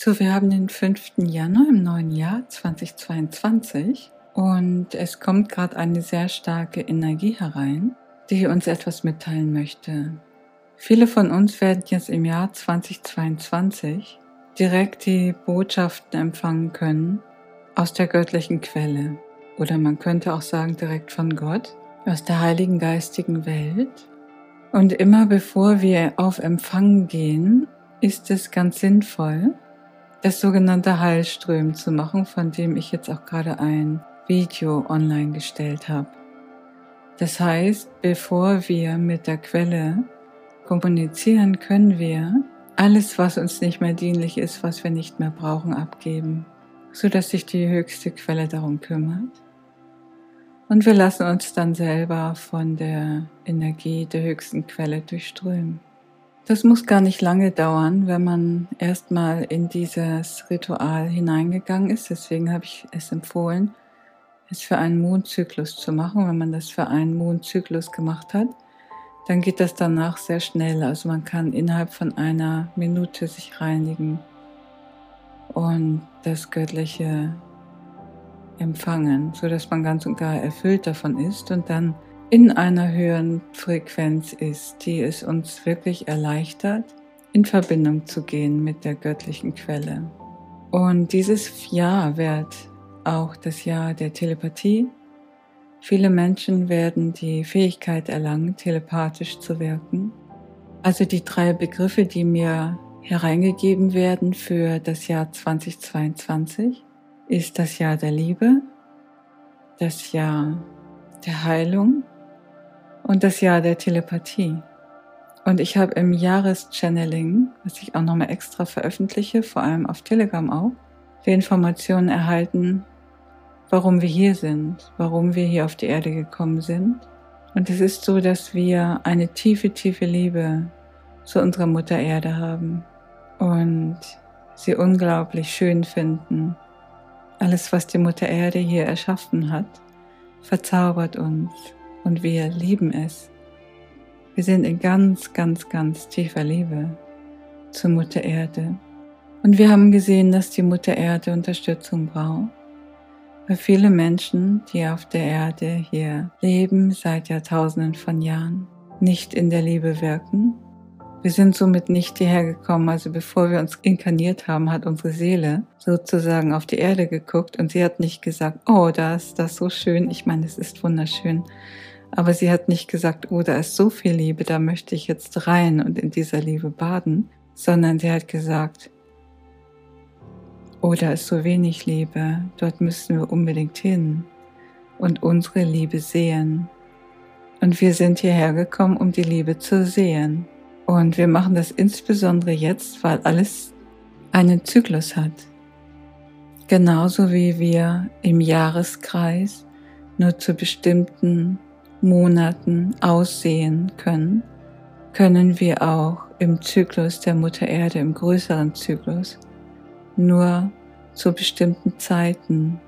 So, wir haben den 5. Januar im neuen Jahr 2022 und es kommt gerade eine sehr starke Energie herein, die uns etwas mitteilen möchte. Viele von uns werden jetzt im Jahr 2022 direkt die Botschaften empfangen können aus der göttlichen Quelle. Oder man könnte auch sagen direkt von Gott, aus der heiligen geistigen Welt. Und immer bevor wir auf Empfang gehen, ist es ganz sinnvoll, das sogenannte Heilströmen zu machen, von dem ich jetzt auch gerade ein Video online gestellt habe. Das heißt, bevor wir mit der Quelle kommunizieren, können wir alles, was uns nicht mehr dienlich ist, was wir nicht mehr brauchen, abgeben, so dass sich die höchste Quelle darum kümmert. Und wir lassen uns dann selber von der Energie der höchsten Quelle durchströmen. Das muss gar nicht lange dauern, wenn man erstmal in dieses Ritual hineingegangen ist. Deswegen habe ich es empfohlen, es für einen Mondzyklus zu machen. Wenn man das für einen Mondzyklus gemacht hat, dann geht das danach sehr schnell. Also man kann innerhalb von einer Minute sich reinigen und das Göttliche empfangen, so dass man ganz und gar erfüllt davon ist und dann in einer höheren Frequenz ist, die es uns wirklich erleichtert, in Verbindung zu gehen mit der göttlichen Quelle. Und dieses Jahr wird auch das Jahr der Telepathie. Viele Menschen werden die Fähigkeit erlangen, telepathisch zu wirken. Also die drei Begriffe, die mir hereingegeben werden für das Jahr 2022, ist das Jahr der Liebe, das Jahr der Heilung und das Jahr der Telepathie. Und ich habe im Jahreschanneling, was ich auch nochmal extra veröffentliche, vor allem auf Telegram auch, die Informationen erhalten, warum wir hier sind, warum wir hier auf die Erde gekommen sind. Und es ist so, dass wir eine tiefe, tiefe Liebe zu unserer Mutter Erde haben und sie unglaublich schön finden. Alles, was die Mutter Erde hier erschaffen hat, verzaubert uns und wir lieben es. Wir sind in ganz, ganz, ganz tiefer Liebe zur Mutter Erde. Und wir haben gesehen, dass die Mutter Erde Unterstützung braucht. Weil viele Menschen, die auf der Erde hier leben, seit Jahrtausenden von Jahren, nicht in der Liebe wirken. Wir sind somit nicht hierher gekommen, also bevor wir uns inkarniert haben, hat unsere Seele sozusagen auf die Erde geguckt und sie hat nicht gesagt, oh, da ist das so schön. Ich meine, es ist wunderschön. Aber sie hat nicht gesagt, oh, da ist so viel Liebe, da möchte ich jetzt rein und in dieser Liebe baden, sondern sie hat gesagt, oh, da ist so wenig Liebe, dort müssen wir unbedingt hin und unsere Liebe sehen. Und wir sind hierher gekommen, um die Liebe zu sehen. Und wir machen das insbesondere jetzt, weil alles einen Zyklus hat. Genauso wie wir im Jahreskreis nur zu bestimmten Monaten aussehen können, können wir auch im Zyklus der Mutter Erde, im größeren Zyklus, nur zu bestimmten Zeiten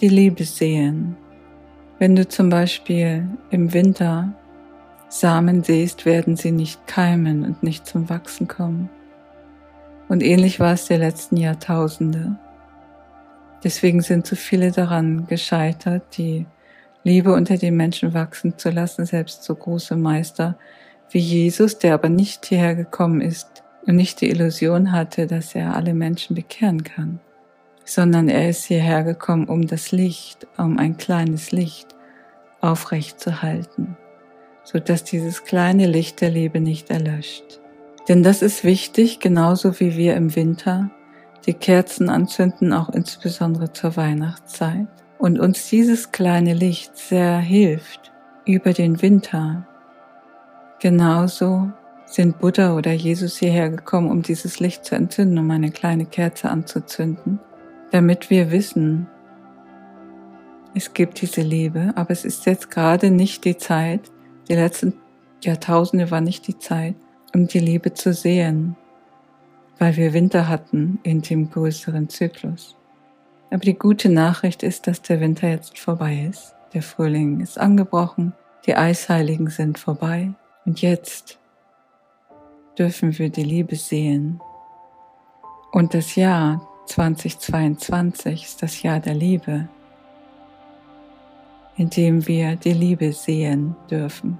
die Liebe sehen. Wenn du zum Beispiel im Winter Samen siehst, werden sie nicht keimen und nicht zum Wachsen kommen. Und ähnlich war es die letzten Jahrtausende. Deswegen sind so viele daran gescheitert, die Liebe unter den Menschen wachsen zu lassen, selbst so große Meister wie Jesus, der aber nicht hierher gekommen ist und nicht die Illusion hatte, dass er alle Menschen bekehren kann, sondern er ist hierher gekommen, um das Licht, um ein kleines Licht aufrecht zu halten, so dass dieses kleine Licht der Liebe nicht erlöscht. Denn das ist wichtig, genauso wie wir im Winter die Kerzen anzünden, auch insbesondere zur Weihnachtszeit und uns dieses kleine Licht sehr hilft über den Winter. Genauso sind Buddha oder Jesus hierher gekommen, um dieses Licht zu entzünden, um eine kleine Kerze anzuzünden, damit wir wissen, es gibt diese Liebe, aber es ist jetzt gerade nicht die Zeit, die letzten Jahrtausende war nicht die Zeit, um die Liebe zu sehen, weil wir Winter hatten in dem größeren Zyklus. Aber die gute Nachricht ist, dass der Winter jetzt vorbei ist. Der Frühling ist angebrochen, die Eisheiligen sind vorbei und jetzt dürfen wir die Liebe sehen Und das Jahr 2022 ist das Jahr der Liebe, in dem wir die Liebe sehen dürfen,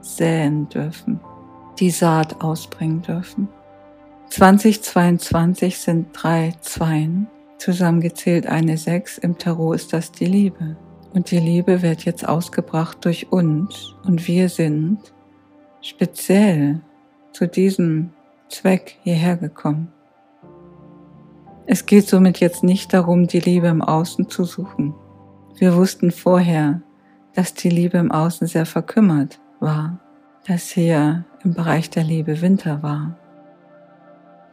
säen dürfen, die Saat ausbringen dürfen. 2022 sind drei Zweien, zusammengezählt eine Sechs. Im Tarot ist das die Liebe. Und die Liebe wird jetzt ausgebracht durch uns. Und wir sind speziell zu diesem Zweck hierher gekommen. Es geht somit jetzt nicht darum, die Liebe im Außen zu suchen. Wir wussten vorher, dass die Liebe im Außen sehr verkümmert war, dass hier im Bereich der Liebe Winter war.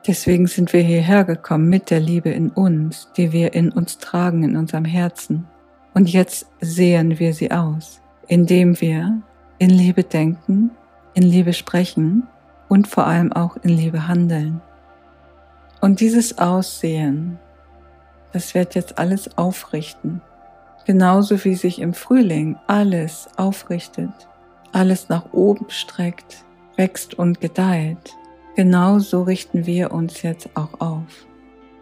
Deswegen sind wir hierher gekommen mit der Liebe in uns, die wir in uns tragen, in unserem Herzen. Und jetzt sehen wir sie aus, indem wir in Liebe denken, in Liebe sprechen und vor allem auch in Liebe handeln. Und dieses Aussehen, das wird jetzt alles aufrichten. Genauso wie sich im Frühling alles aufrichtet, alles nach oben streckt, wächst und gedeiht. Genauso richten wir uns jetzt auch auf.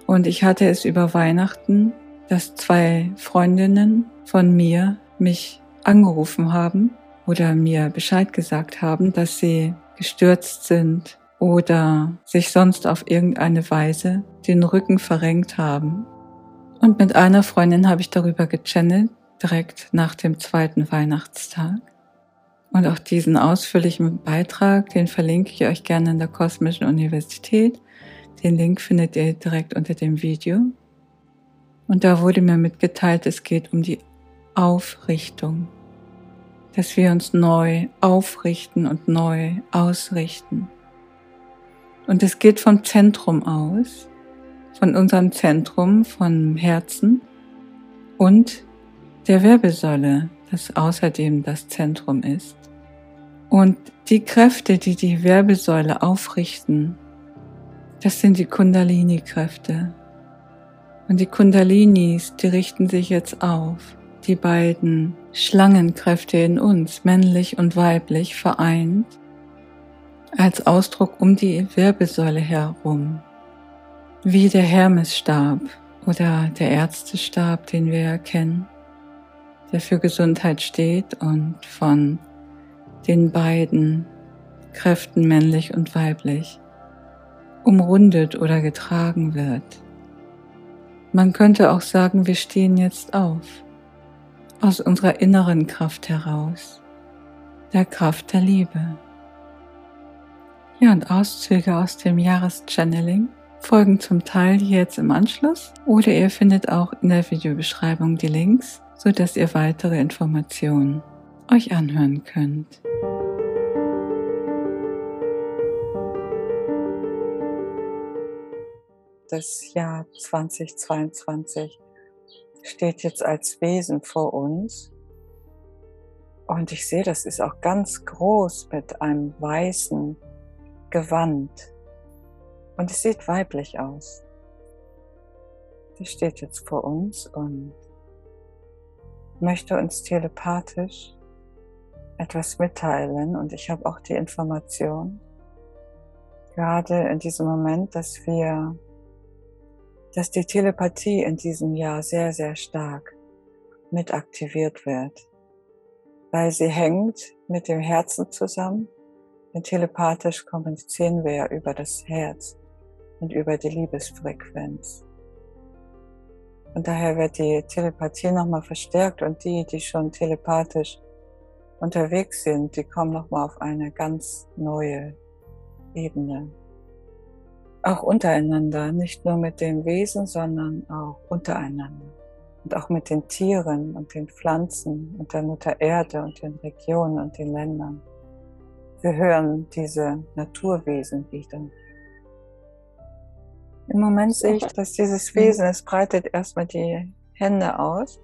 Und ich hatte es über Weihnachten, dass zwei Freundinnen von mir mich angerufen haben oder mir Bescheid gesagt haben, dass sie gestürzt sind oder sich sonst auf irgendeine Weise den Rücken verrenkt haben. Und mit einer Freundin habe ich darüber gechannelt, direkt nach dem zweiten Weihnachtstag. Und auch diesen ausführlichen Beitrag, den verlinke ich euch gerne in der Kosmischen Universität. Den Link findet ihr direkt unter dem Video. Und da wurde mir mitgeteilt, es geht um die Aufrichtung, dass wir uns neu aufrichten und neu ausrichten. Und es geht vom Zentrum aus, von unserem Zentrum, vom Herzen und der Wirbelsäule, das außerdem das Zentrum ist. Und die Kräfte, die die Wirbelsäule aufrichten, das sind die Kundalini-Kräfte. Und die Kundalinis, die richten sich jetzt auf. Die beiden Schlangenkräfte in uns, männlich und weiblich, vereint als Ausdruck um die Wirbelsäule herum, wie der Hermesstab oder der Ärztestab, den wir erkennen, der für Gesundheit steht und von den beiden Kräften männlich und weiblich umrundet oder getragen wird. Man könnte auch sagen, wir stehen jetzt auf, aus unserer inneren Kraft heraus, der Kraft der Liebe. Ja, und Auszüge aus dem Jahreschanneling folgen zum Teil jetzt im Anschluss oder ihr findet auch in der Videobeschreibung die Links, sodass ihr weitere Informationen euch anhören könnt. Das Jahr 2022 steht jetzt als Wesen vor uns. Und ich sehe, das ist auch ganz groß mit einem weißen Gewand. Und es sieht weiblich aus. Sie steht jetzt vor uns und möchte uns telepathisch etwas mitteilen. Und ich habe auch die Information, gerade in diesem Moment, dass wir, dass die Telepathie in diesem Jahr sehr, sehr stark mit aktiviert wird, weil sie hängt mit dem Herzen zusammen denn telepathisch kommunizieren wir ja über das Herz und über die Liebesfrequenz. Und daher wird die Telepathie nochmal verstärkt und die, die schon telepathisch unterwegs sind, die kommen nochmal auf eine ganz neue Ebene. Auch untereinander, nicht nur mit den Wesen, sondern auch untereinander. Und auch mit den Tieren und den Pflanzen und der Mutter Erde und den Regionen und den Ländern. Wir hören diese Naturwesen wieder. Im Moment sehe ich, dass dieses Wesen, es breitet erstmal die Hände aus,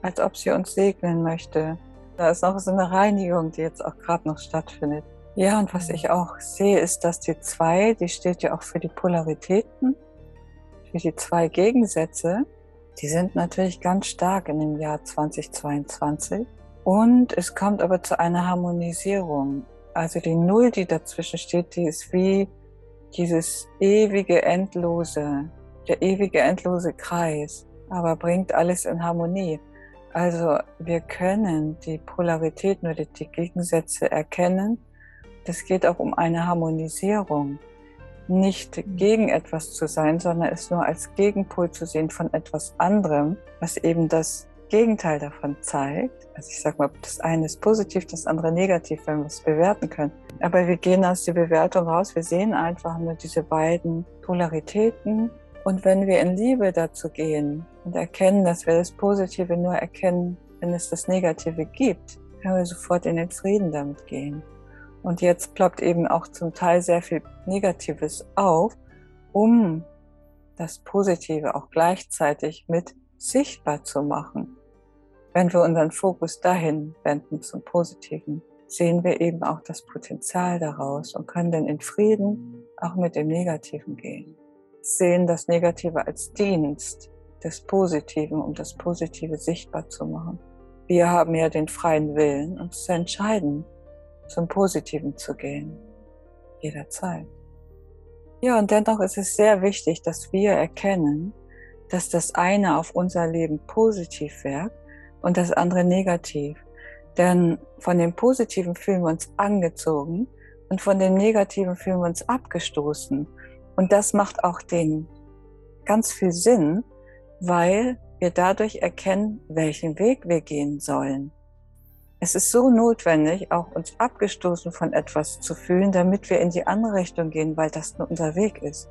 als ob sie uns segnen möchte. Da ist noch so eine Reinigung, die jetzt auch gerade noch stattfindet. Ja, und was ich auch sehe, ist, dass die zwei, die steht ja auch für die Polaritäten, für die zwei Gegensätze, die sind natürlich ganz stark in dem Jahr 2022. Und es kommt aber zu einer Harmonisierung. Also die Null, die dazwischen steht, die ist wie dieses ewige, endlose, der ewige, endlose Kreis, aber bringt alles in Harmonie. Also wir können die Polaritäten oder die Gegensätze erkennen. Es geht auch um eine Harmonisierung. Nicht gegen etwas zu sein, sondern es nur als Gegenpol zu sehen von etwas anderem, was eben das Gegenteil davon zeigt. Also ich sage mal, das eine ist positiv, das andere negativ, wenn wir es bewerten können. Aber wir gehen aus der Bewertung raus, wir sehen einfach nur diese beiden Polaritäten. Und wenn wir in Liebe dazu gehen und erkennen, dass wir das Positive nur erkennen, wenn es das Negative gibt, können wir sofort in den Frieden damit gehen. Und jetzt ploppt eben auch zum Teil sehr viel Negatives auf, um das Positive auch gleichzeitig mit sichtbar zu machen. Wenn wir unseren Fokus dahin wenden zum Positiven, sehen wir eben auch das Potenzial daraus und können dann in Frieden auch mit dem Negativen gehen. Sehen das Negative als Dienst des Positiven, um das Positive sichtbar zu machen. Wir haben ja den freien Willen, uns zu entscheiden, zum Positiven zu gehen. Jederzeit. Ja, und dennoch ist es sehr wichtig, dass wir erkennen, dass das eine auf unser Leben positiv wirkt und das andere negativ. Denn von dem Positiven fühlen wir uns angezogen und von dem Negativen fühlen wir uns abgestoßen. Und das macht auch den ganz viel Sinn, weil wir dadurch erkennen, welchen Weg wir gehen sollen. Es ist so notwendig, auch uns abgestoßen von etwas zu fühlen, damit wir in die andere Richtung gehen, weil das nur unser Weg ist.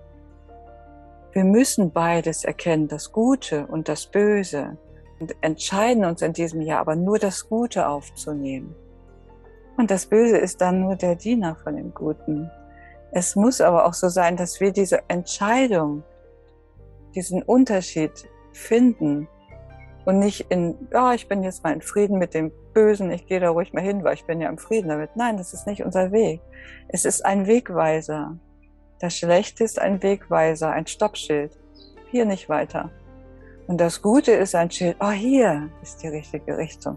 Wir müssen beides erkennen, das Gute und das Böse, und entscheiden uns in diesem Jahr aber nur das Gute aufzunehmen. Und das Böse ist dann nur der Diener von dem Guten. Es muss aber auch so sein, dass wir diese Entscheidung, diesen Unterschied finden und nicht in, ja, ich bin jetzt mal in Frieden mit dem Bösen, ich gehe da ruhig mal hin, weil ich bin ja im Frieden damit. Nein, das ist nicht unser Weg. Es ist ein Wegweiser. Das Schlechte ist ein Wegweiser, ein Stoppschild. Hier nicht weiter. Und das Gute ist ein Schild, oh, hier ist die richtige Richtung.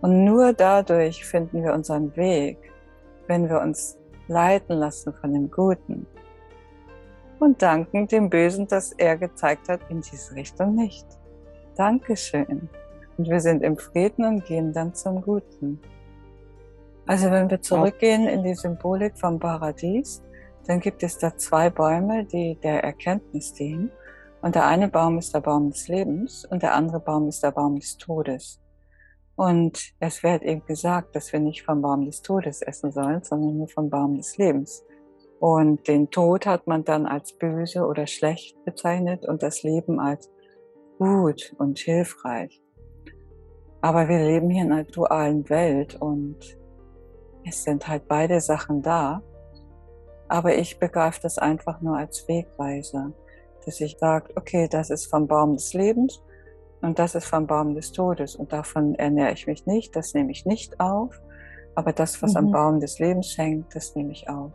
Und nur dadurch finden wir unseren Weg, wenn wir uns leiten lassen von dem Guten. Und danken dem Bösen, dass er gezeigt hat, in diese Richtung nicht. Dankeschön. Und wir sind im Frieden und gehen dann zum Guten. Also wenn wir zurückgehen in die Symbolik vom Paradies, dann gibt es da zwei Bäume, die der Erkenntnis dienen. Und der eine Baum ist der Baum des Lebens und der andere Baum ist der Baum des Todes. Und es wird eben gesagt, dass wir nicht vom Baum des Todes essen sollen, sondern nur vom Baum des Lebens. Und den Tod hat man dann als böse oder schlecht bezeichnet und das Leben als gut und hilfreich. Aber wir leben hier in einer dualen Welt und es sind halt beide Sachen da. Aber ich begreife das einfach nur als Wegweiser, dass ich sage, okay, das ist vom Baum des Lebens und das ist vom Baum des Todes und davon ernähre ich mich nicht, das nehme ich nicht auf, aber das, was mhm. am Baum des Lebens hängt, das nehme ich auf.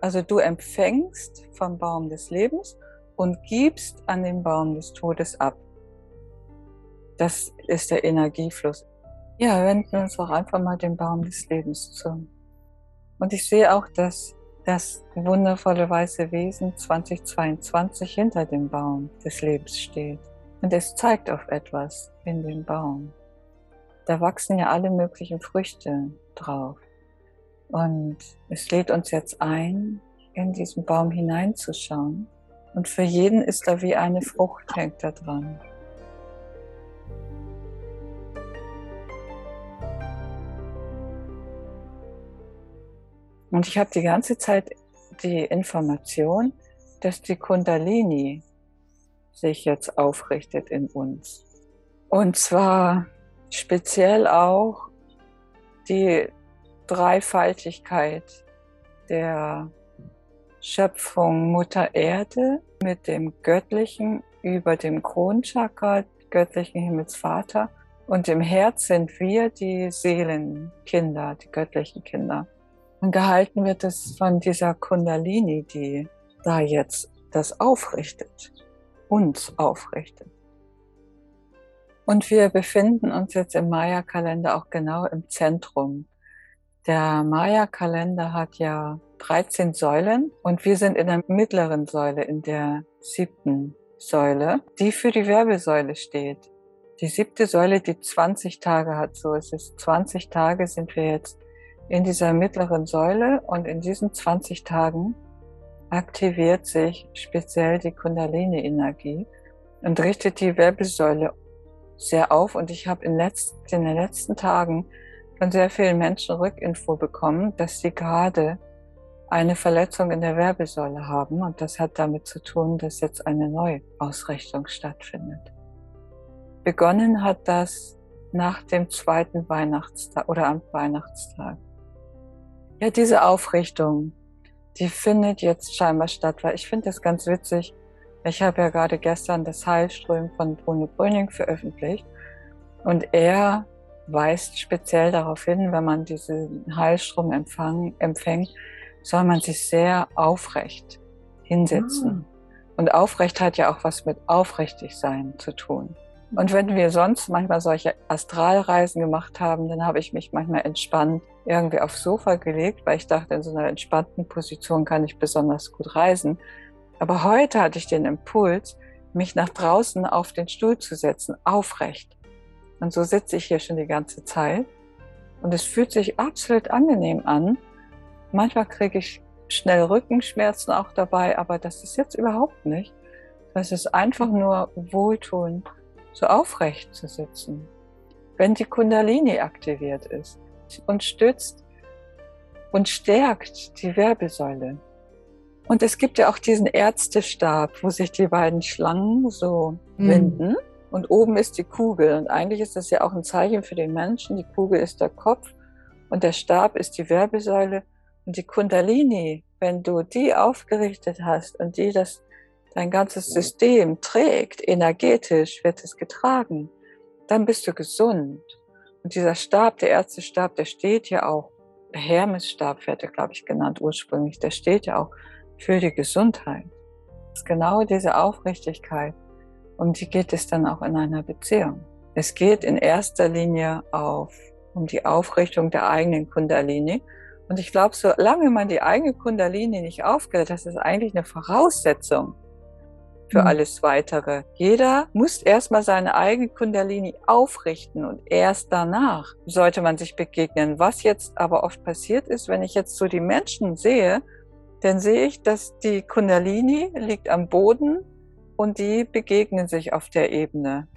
Also du empfängst vom Baum des Lebens und gibst an den Baum des Todes ab. Das ist der Energiefluss. Ja, wenden wir uns auch einfach mal dem Baum des Lebens zu. Und ich sehe auch, dass das wundervolle weiße Wesen 2022 hinter dem Baum des Lebens steht. Und es zeigt auf etwas in dem Baum. Da wachsen ja alle möglichen Früchte drauf. Und es lädt uns jetzt ein, in diesen Baum hineinzuschauen. Und für jeden ist da wie eine Frucht hängt da dran. Und ich habe die ganze Zeit die Information, dass die Kundalini sich jetzt aufrichtet in uns. Und zwar speziell auch die Dreifaltigkeit der Schöpfung Mutter Erde mit dem Göttlichen über dem Kronchakra, göttlichen Himmelsvater. Und im Herz sind wir die Seelenkinder, die göttlichen Kinder. Und gehalten wird es von dieser Kundalini, die da jetzt das aufrichtet, uns aufrichtet. Und wir befinden uns jetzt im Maya-Kalender auch genau im Zentrum. Der Maya-Kalender hat ja 13 Säulen und wir sind in der mittleren Säule, in der siebten Säule, die für die Wirbelsäule steht. Die siebte Säule, die 20 Tage hat, so es ist 20 Tage sind wir jetzt in dieser mittleren Säule und in diesen 20 Tagen aktiviert sich speziell die Kundalini-Energie und richtet die Wirbelsäule sehr auf. Und ich habe in, in den letzten Tagen von sehr vielen Menschen Rückinfo bekommen, dass sie gerade eine Verletzung in der Wirbelsäule haben. Und das hat damit zu tun, dass jetzt eine Neuausrichtung stattfindet. Begonnen hat das nach dem zweiten Weihnachtstag oder am Weihnachtstag. Ja, diese Aufrichtung, die findet jetzt scheinbar statt, weil ich finde das ganz witzig. Ich habe ja gerade gestern das Heilström von Bruno Bröning veröffentlicht und er weist speziell darauf hin, wenn man diesen Heilstrom empfang, empfängt, soll man sich sehr aufrecht hinsetzen. Ah. Und aufrecht hat ja auch was mit aufrichtig sein zu tun. Und wenn wir sonst manchmal solche Astralreisen gemacht haben, dann habe ich mich manchmal entspannt irgendwie aufs Sofa gelegt, weil ich dachte, in so einer entspannten Position kann ich besonders gut reisen. Aber heute hatte ich den Impuls, mich nach draußen auf den Stuhl zu setzen, aufrecht. Und so sitze ich hier schon die ganze Zeit. Und es fühlt sich absolut angenehm an. Manchmal kriege ich schnell Rückenschmerzen auch dabei, aber das ist jetzt überhaupt nicht. Das ist einfach nur wohltuend so aufrecht zu sitzen. Wenn die Kundalini aktiviert ist und stützt und stärkt die Wirbelsäule. Und es gibt ja auch diesen Ärztestab, wo sich die beiden Schlangen so mhm. winden. Und oben ist die Kugel. Und eigentlich ist das ja auch ein Zeichen für den Menschen. Die Kugel ist der Kopf und der Stab ist die Wirbelsäule. Und die Kundalini, wenn du die aufgerichtet hast und die das dein ganzes System trägt, energetisch wird es getragen, dann bist du gesund. Und dieser Stab, der Ärztestab, der steht ja auch, Hermesstab wird er, glaube ich, genannt ursprünglich, der steht ja auch für die Gesundheit. Das ist genau diese Aufrichtigkeit, um die geht es dann auch in einer Beziehung. Es geht in erster Linie auf, um die Aufrichtung der eigenen Kundalini. Und ich glaube, solange man die eigene Kundalini nicht aufgeht, das ist eigentlich eine Voraussetzung für mhm. alles weitere. Jeder muss erstmal seine eigene Kundalini aufrichten und erst danach sollte man sich begegnen. Was jetzt aber oft passiert ist, wenn ich jetzt so die Menschen sehe, dann sehe ich, dass die Kundalini liegt am Boden und die begegnen sich auf der Ebene.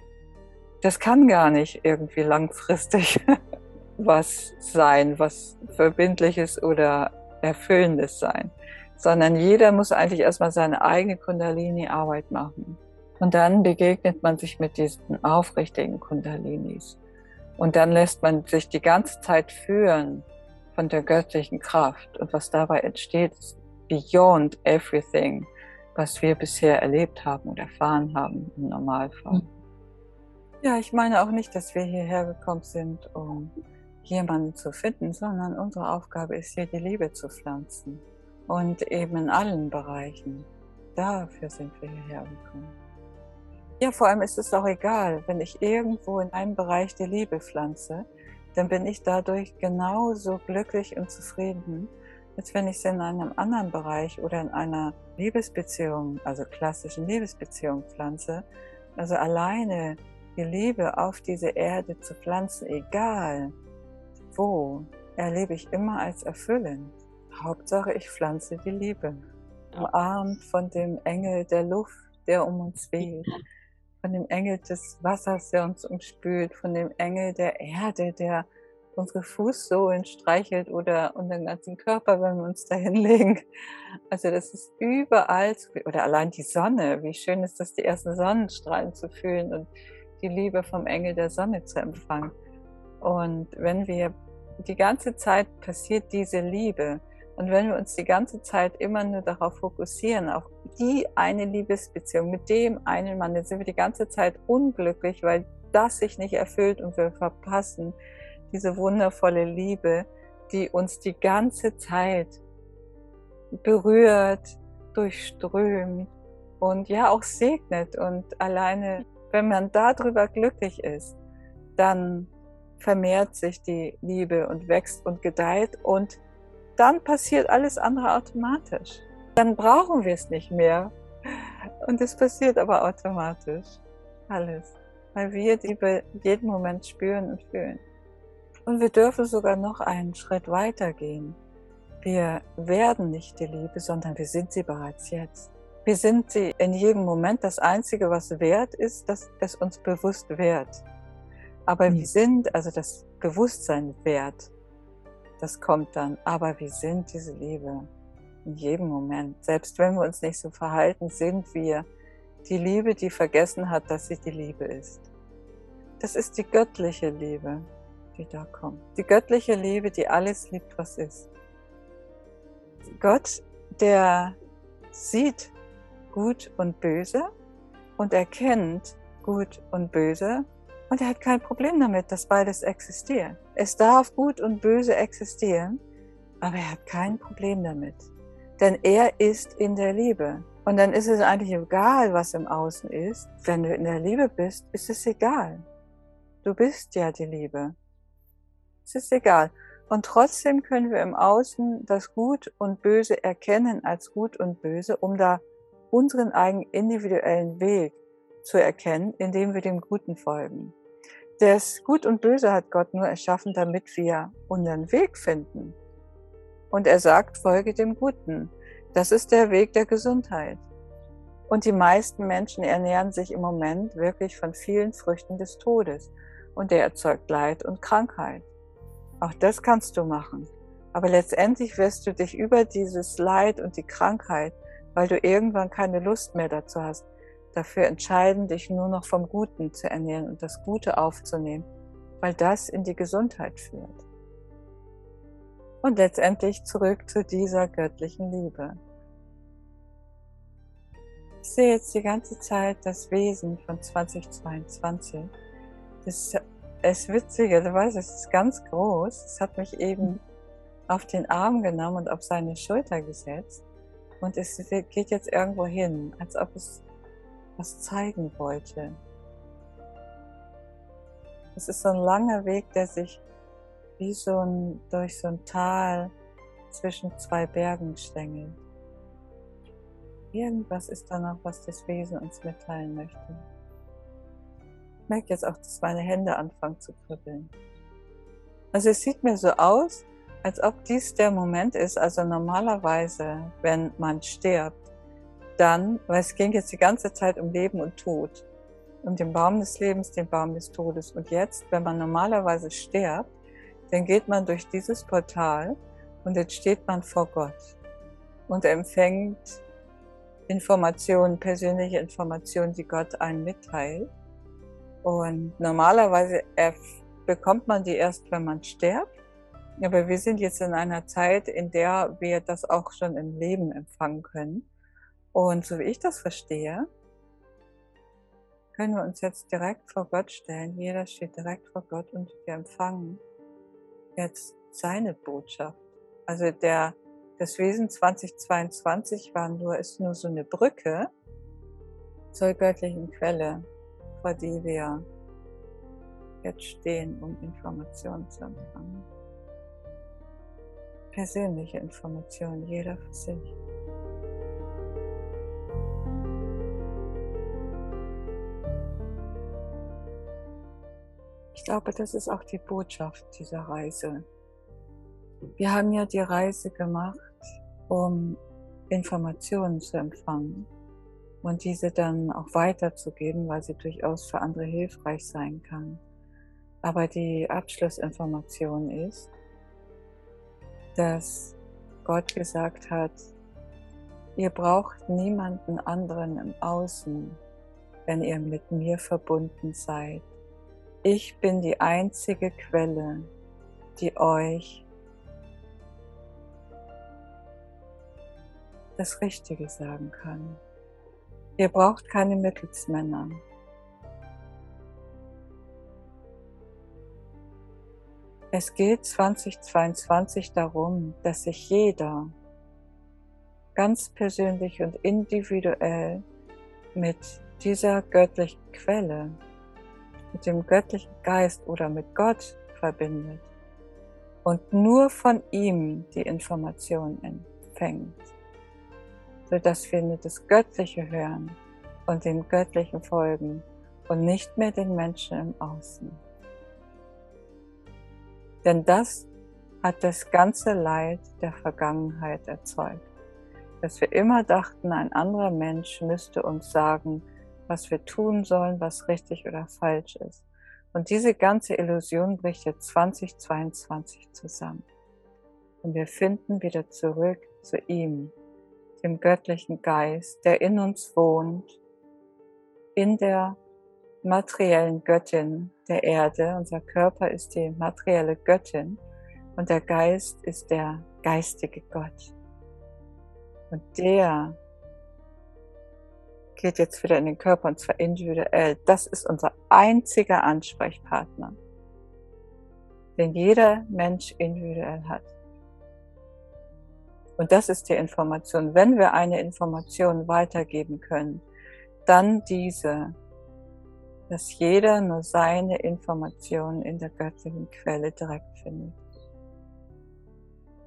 Das kann gar nicht irgendwie langfristig was sein, was verbindliches oder erfüllendes sein sondern jeder muss eigentlich erstmal seine eigene Kundalini-Arbeit machen. Und dann begegnet man sich mit diesen aufrichtigen Kundalinis. Und dann lässt man sich die ganze Zeit führen von der göttlichen Kraft. Und was dabei entsteht, ist beyond everything, was wir bisher erlebt haben und erfahren haben im Normalfall. Ja, ich meine auch nicht, dass wir hierher gekommen sind, um jemanden zu finden, sondern unsere Aufgabe ist hier, die Liebe zu pflanzen und eben in allen Bereichen. Dafür sind wir hierher gekommen. Ja, vor allem ist es auch egal, wenn ich irgendwo in einem Bereich die Liebe pflanze, dann bin ich dadurch genauso glücklich und zufrieden, als wenn ich sie in einem anderen Bereich oder in einer Liebesbeziehung, also klassischen Liebesbeziehung pflanze. Also alleine die Liebe auf diese Erde zu pflanzen, egal wo, erlebe ich immer als erfüllend. Hauptsache, ich pflanze die Liebe. Umarmt von dem Engel der Luft, der um uns weht, von dem Engel des Wassers, der uns umspült, von dem Engel der Erde, der unsere Fußsohlen streichelt oder unseren ganzen Körper, wenn wir uns da hinlegen. Also das ist überall, oder allein die Sonne, wie schön ist das, die ersten Sonnenstrahlen zu fühlen und die Liebe vom Engel der Sonne zu empfangen. Und wenn wir die ganze Zeit passiert diese Liebe, und wenn wir uns die ganze Zeit immer nur darauf fokussieren, auf die eine Liebesbeziehung mit dem einen Mann, dann sind wir die ganze Zeit unglücklich, weil das sich nicht erfüllt und wir verpassen diese wundervolle Liebe, die uns die ganze Zeit berührt, durchströmt und ja auch segnet. Und alleine, wenn man darüber glücklich ist, dann vermehrt sich die Liebe und wächst und gedeiht und dann passiert alles andere automatisch. Dann brauchen wir es nicht mehr. Und es passiert aber automatisch. Alles. Weil wir die bei jedem Moment spüren und fühlen. Und wir dürfen sogar noch einen Schritt weiter gehen. Wir werden nicht die Liebe, sondern wir sind sie bereits jetzt. Wir sind sie in jedem Moment. Das Einzige, was wert ist, dass es uns bewusst wird. Aber wir sind, also das Bewusstsein wert, das kommt dann. Aber wir sind diese Liebe in jedem Moment. Selbst wenn wir uns nicht so verhalten, sind wir die Liebe, die vergessen hat, dass sie die Liebe ist. Das ist die göttliche Liebe, die da kommt. Die göttliche Liebe, die alles liebt, was ist. Gott, der sieht Gut und Böse und erkennt Gut und Böse und er hat kein Problem damit, dass beides existiert. Es darf Gut und Böse existieren, aber er hat kein Problem damit. Denn er ist in der Liebe. Und dann ist es eigentlich egal, was im Außen ist. Wenn du in der Liebe bist, ist es egal. Du bist ja die Liebe. Es ist egal. Und trotzdem können wir im Außen das Gut und Böse erkennen als Gut und Böse, um da unseren eigenen individuellen Weg zu erkennen, indem wir dem Guten folgen. Das Gut und Böse hat Gott nur erschaffen, damit wir unseren Weg finden. Und er sagt, folge dem Guten. Das ist der Weg der Gesundheit. Und die meisten Menschen ernähren sich im Moment wirklich von vielen Früchten des Todes. Und der erzeugt Leid und Krankheit. Auch das kannst du machen. Aber letztendlich wirst du dich über dieses Leid und die Krankheit weil du irgendwann keine Lust mehr dazu hast, dafür entscheiden, dich nur noch vom Guten zu ernähren und das Gute aufzunehmen, weil das in die Gesundheit führt. Und letztendlich zurück zu dieser göttlichen Liebe. Ich sehe jetzt die ganze Zeit das Wesen von 2022. Das ist witziger, du weißt, es ist ganz groß. Es hat mich eben auf den Arm genommen und auf seine Schulter gesetzt. Und es geht jetzt irgendwo hin, als ob es was zeigen wollte. Es ist so ein langer Weg, der sich wie so ein, durch so ein Tal zwischen zwei Bergen schlängelt. Irgendwas ist da noch, was das Wesen uns mitteilen möchte. Ich merke jetzt auch, dass meine Hände anfangen zu kribbeln. Also es sieht mir so aus, als ob dies der Moment ist, also normalerweise, wenn man stirbt, dann, weil es ging jetzt die ganze Zeit um Leben und Tod, um den Baum des Lebens, den Baum des Todes. Und jetzt, wenn man normalerweise stirbt, dann geht man durch dieses Portal und jetzt steht man vor Gott und empfängt Informationen, persönliche Informationen, die Gott einen mitteilt. Und normalerweise bekommt man die erst, wenn man stirbt. Aber wir sind jetzt in einer Zeit, in der wir das auch schon im Leben empfangen können. Und so wie ich das verstehe, können wir uns jetzt direkt vor Gott stellen. Jeder steht direkt vor Gott und wir empfangen jetzt seine Botschaft. Also der, das Wesen 2022 war nur, ist nur so eine Brücke zur göttlichen Quelle, vor die wir jetzt stehen, um Informationen zu empfangen persönliche Information, jeder für sich. Ich glaube, das ist auch die Botschaft dieser Reise. Wir haben ja die Reise gemacht, um Informationen zu empfangen und diese dann auch weiterzugeben, weil sie durchaus für andere hilfreich sein kann. Aber die Abschlussinformation ist, dass Gott gesagt hat, ihr braucht niemanden anderen im Außen, wenn ihr mit mir verbunden seid. Ich bin die einzige Quelle, die euch das Richtige sagen kann. Ihr braucht keine Mittelsmänner. Es geht 2022 darum, dass sich jeder ganz persönlich und individuell mit dieser göttlichen Quelle, mit dem göttlichen Geist oder mit Gott verbindet und nur von ihm die Information empfängt, sodass wir nur das Göttliche hören und dem Göttlichen folgen und nicht mehr den Menschen im Außen. Denn das hat das ganze Leid der Vergangenheit erzeugt, dass wir immer dachten, ein anderer Mensch müsste uns sagen, was wir tun sollen, was richtig oder falsch ist. Und diese ganze Illusion bricht jetzt 2022 zusammen. Und wir finden wieder zurück zu ihm, dem göttlichen Geist, der in uns wohnt, in der materiellen Göttin der Erde. Unser Körper ist die materielle Göttin und der Geist ist der geistige Gott. Und der geht jetzt wieder in den Körper und zwar individuell. Das ist unser einziger Ansprechpartner, den jeder Mensch individuell hat. Und das ist die Information. Wenn wir eine Information weitergeben können, dann diese, dass jeder nur seine Informationen in der göttlichen Quelle direkt findet.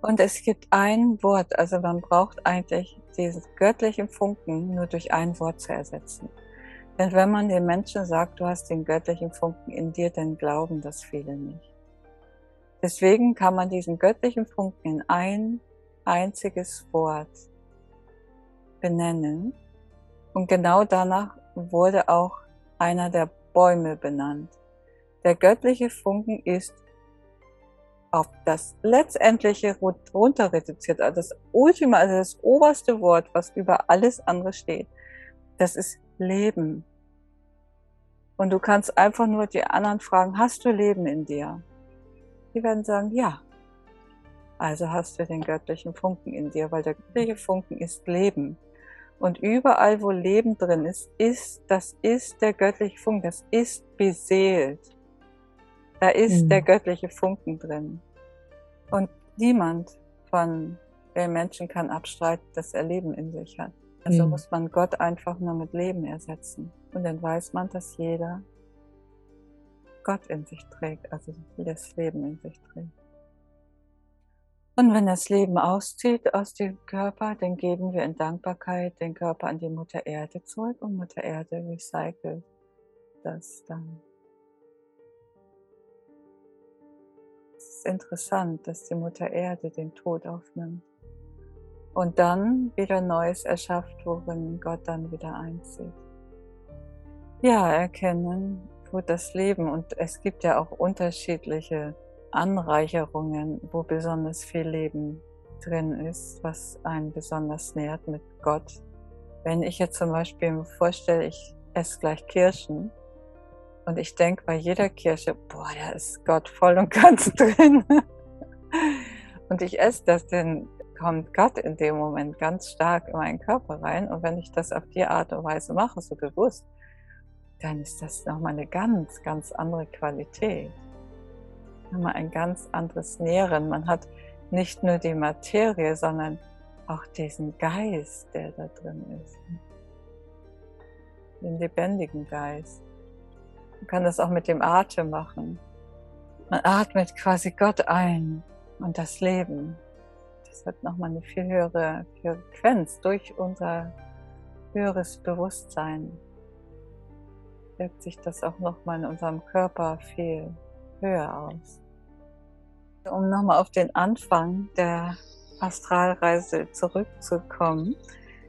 Und es gibt ein Wort, also man braucht eigentlich diesen göttlichen Funken nur durch ein Wort zu ersetzen. Denn wenn man den Menschen sagt, du hast den göttlichen Funken in dir, dann glauben das viele nicht. Deswegen kann man diesen göttlichen Funken in ein einziges Wort benennen. Und genau danach wurde auch einer der Bäume benannt. Der göttliche Funken ist auf das letztendliche runter reduziert, also das Ultima, also das oberste Wort, was über alles andere steht, das ist Leben. Und du kannst einfach nur die anderen fragen, hast du Leben in dir? Die werden sagen, ja. Also hast du den göttlichen Funken in dir, weil der göttliche Funken ist Leben. Und überall, wo Leben drin ist, ist, das ist der göttliche Funken, das ist beseelt. Da ist mhm. der göttliche Funken drin. Und niemand von den Menschen kann abstreiten, dass er Leben in sich hat. Also mhm. muss man Gott einfach nur mit Leben ersetzen. Und dann weiß man, dass jeder Gott in sich trägt, also das Leben in sich trägt. Und wenn das Leben auszieht aus dem Körper, dann geben wir in Dankbarkeit den Körper an die Mutter Erde zurück und Mutter Erde recycelt das dann. Ist interessant, dass die Mutter Erde den Tod aufnimmt und dann wieder Neues erschafft, worin Gott dann wieder einzieht. Ja, erkennen, wo das Leben und es gibt ja auch unterschiedliche Anreicherungen, wo besonders viel Leben drin ist, was einen besonders nährt mit Gott. Wenn ich jetzt zum Beispiel mir vorstelle, ich esse gleich Kirschen, und ich denke bei jeder Kirsche, boah, da ist Gott voll und ganz drin. Und ich esse das, dann kommt Gott in dem Moment ganz stark in meinen Körper rein. Und wenn ich das auf die Art und Weise mache, so bewusst, dann ist das nochmal eine ganz, ganz andere Qualität. Nochmal ein ganz anderes Nähren. Man hat nicht nur die Materie, sondern auch diesen Geist, der da drin ist. Den lebendigen Geist. Man kann das auch mit dem Atem machen. Man atmet quasi Gott ein und das Leben. Das hat nochmal eine viel höhere Frequenz durch unser höheres Bewusstsein. Wirkt sich das auch nochmal in unserem Körper viel höher aus. Um nochmal auf den Anfang der Astralreise zurückzukommen.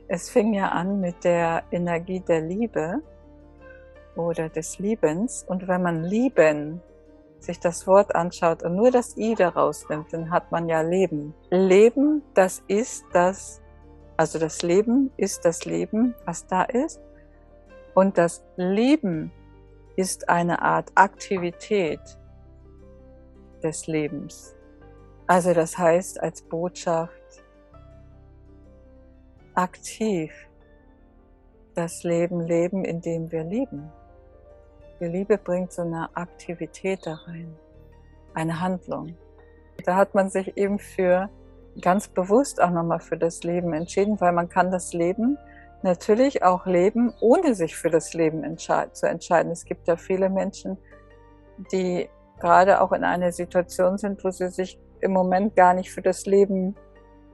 Es fing ja an mit der Energie der Liebe oder des Liebens. Und wenn man lieben sich das Wort anschaut und nur das I daraus nimmt, dann hat man ja Leben. Leben, das ist das, also das Leben ist das Leben, was da ist. Und das Leben ist eine Art Aktivität des Lebens. Also das heißt als Botschaft aktiv das Leben leben, indem wir lieben. Die Liebe bringt so eine Aktivität da rein, eine Handlung. Da hat man sich eben für ganz bewusst auch nochmal für das Leben entschieden, weil man kann das Leben natürlich auch leben, ohne sich für das Leben zu entscheiden. Es gibt ja viele Menschen, die gerade auch in einer Situation sind, wo sie sich im Moment gar nicht für das Leben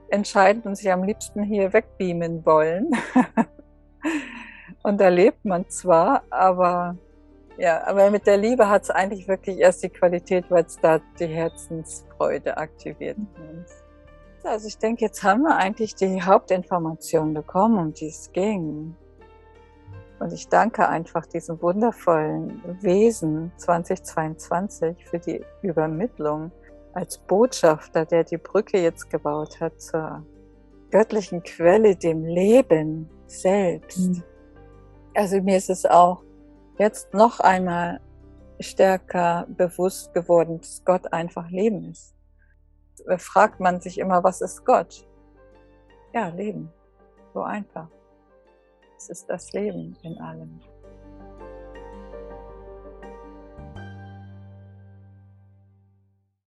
entscheiden und sich am liebsten hier wegbeamen wollen. und da lebt man zwar, aber ja, aber mit der Liebe hat es eigentlich wirklich erst die Qualität, weil es da die Herzensfreude aktiviert. Also ich denke, jetzt haben wir eigentlich die Hauptinformation bekommen, um die es ging. Und ich danke einfach diesem wundervollen Wesen 2022 für die Übermittlung als Botschafter, der die Brücke jetzt gebaut hat zur göttlichen Quelle, dem Leben selbst. Mhm. Also mir ist es auch jetzt noch einmal stärker bewusst geworden, dass Gott einfach Leben ist. Fragt man sich immer, was ist Gott? Ja, Leben. So einfach. Es ist das Leben in allem.